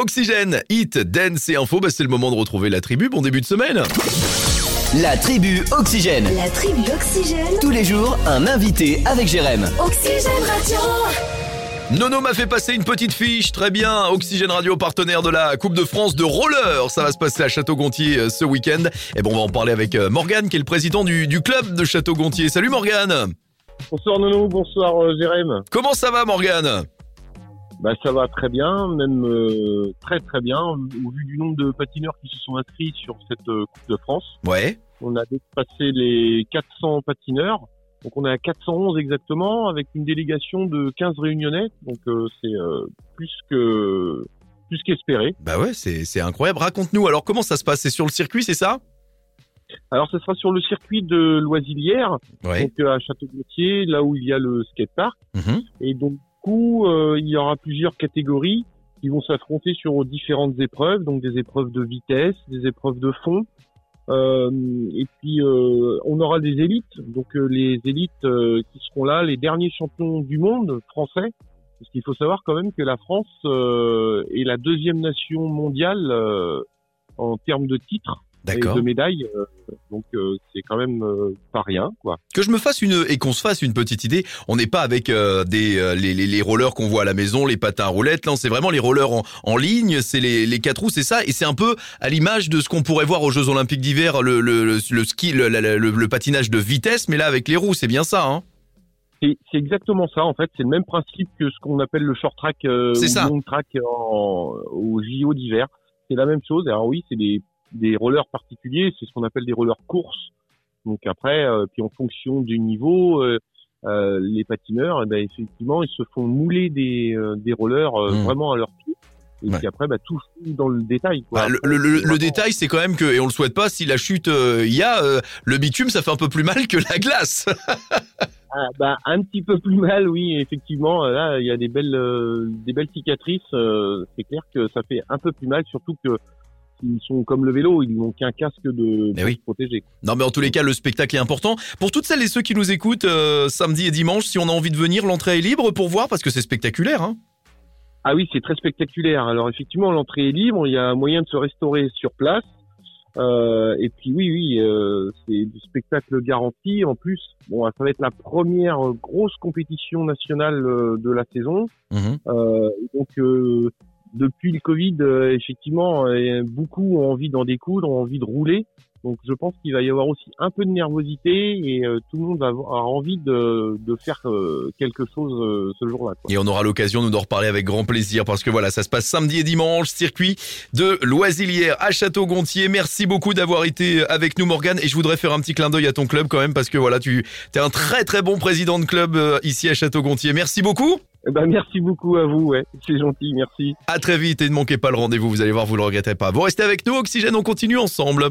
Oxygène, hit, dance et info, bah, c'est le moment de retrouver la tribu. Bon début de semaine. La tribu Oxygène. La tribu Oxygène. Tous les jours, un invité avec Jérém. Oxygène Radio. Nono m'a fait passer une petite fiche, très bien. Oxygène Radio, partenaire de la Coupe de France de roller. Ça va se passer à Château-Gontier euh, ce week-end. Et bon, on va en parler avec euh, Morgane, qui est le président du, du club de Château-Gontier. Salut Morgane. Bonsoir Nono, bonsoir euh, Jérém. Comment ça va Morgane? Bah ça va très bien, même euh, très très bien. Au vu du nombre de patineurs qui se sont inscrits sur cette euh, Coupe de France, Ouais. on a dépassé les 400 patineurs. Donc on est à 411 exactement, avec une délégation de 15 réunionnais. Donc euh, c'est euh, plus que plus qu'espéré. Bah ouais, c'est c'est incroyable. Raconte-nous alors comment ça se passe? C'est sur le circuit, c'est ça? Alors ce sera sur le circuit de Loisilière, Ouais. donc euh, à Château-Gautier, là où il y a le skatepark. Mhm. Et donc, coup, euh, il y aura plusieurs catégories qui vont s'affronter sur différentes épreuves, donc des épreuves de vitesse, des épreuves de fond. Euh, et puis, euh, on aura des élites, donc euh, les élites euh, qui seront là, les derniers champions du monde français. Parce qu'il faut savoir quand même que la France euh, est la deuxième nation mondiale en termes de titres D'accord. de médailles. euh, donc, euh, c'est quand même euh, pas rien, quoi. Que je me fasse une et qu'on se fasse une petite idée. On n'est pas avec euh, des euh, les, les, les rollers qu'on voit à la maison, les patins à roulettes. Là, c'est vraiment les rollers en, en ligne. C'est les, les quatre roues, c'est ça. Et c'est un peu à l'image de ce qu'on pourrait voir aux Jeux Olympiques d'hiver, le, le, le, le ski, le, le, patinage de vitesse, mais là avec les roues, c'est bien ça. Hein C'est c'est exactement ça en fait. C'est le même principe que ce qu'on appelle le short track euh, ou long track en, au JO d'hiver. C'est la même chose. Alors oui, c'est des, des rollers particuliers. C'est ce qu'on appelle des rollers courses. Donc après, euh, puis en fonction du niveau, euh, euh, les patineurs, eh ben, effectivement, ils se font mouler des, euh, des rollers euh, Mmh. vraiment à leur pied. Et Ouais. puis après, bah, tout dans le détail. Quoi. Bah, le, le, le- le détail, c'est quand même que, et on le souhaite pas, si la chute euh, y a, euh, le bitume, ça fait un peu plus mal que la glace. Ah, bah, un petit peu plus mal, oui, effectivement. Là, il y a des belles, euh, des belles cicatrices. euh, c'est clair que ça fait un peu plus mal, surtout que ils sont comme le vélo, ils n'ont qu'un casque de Mais pour oui. se protéger. Non, mais en tous les cas, le spectacle est important. Pour toutes celles et ceux qui nous écoutent euh, samedi et dimanche, si on a envie de venir, l'entrée est libre pour voir parce que c'est spectaculaire. Hein Ah oui, c'est très spectaculaire. Alors effectivement, l'entrée est libre, il y a moyen de se restaurer sur place. Euh, et puis oui, oui, euh, c'est du spectacle garanti. En plus, bon, ça va être la première grosse compétition nationale de la saison. Mhm. Euh, donc, depuis le Covid, euh, effectivement, euh, beaucoup ont envie d'en découdre, ont envie de rouler. Donc, je pense qu'il va y avoir aussi un peu de nervosité et euh, tout le monde va avoir envie de, de faire euh, quelque chose euh, ce jour-là. Et on aura l'occasion nous d'en reparler avec grand plaisir parce que voilà, ça se passe samedi et dimanche, circuit de Loisilière à Château-Gontier. Merci beaucoup d'avoir été avec nous Morgane et je voudrais faire un petit clin d'œil à ton club quand même parce que voilà, tu es un très très bon président de club euh, ici à Château-Gontier. Merci beaucoup. Eh ben, merci beaucoup à vous, ouais. C'est gentil, merci. À très vite et ne manquez pas le rendez-vous, vous allez voir, vous le regretterez pas. Vous restez avec nous, Oxygène, on continue ensemble.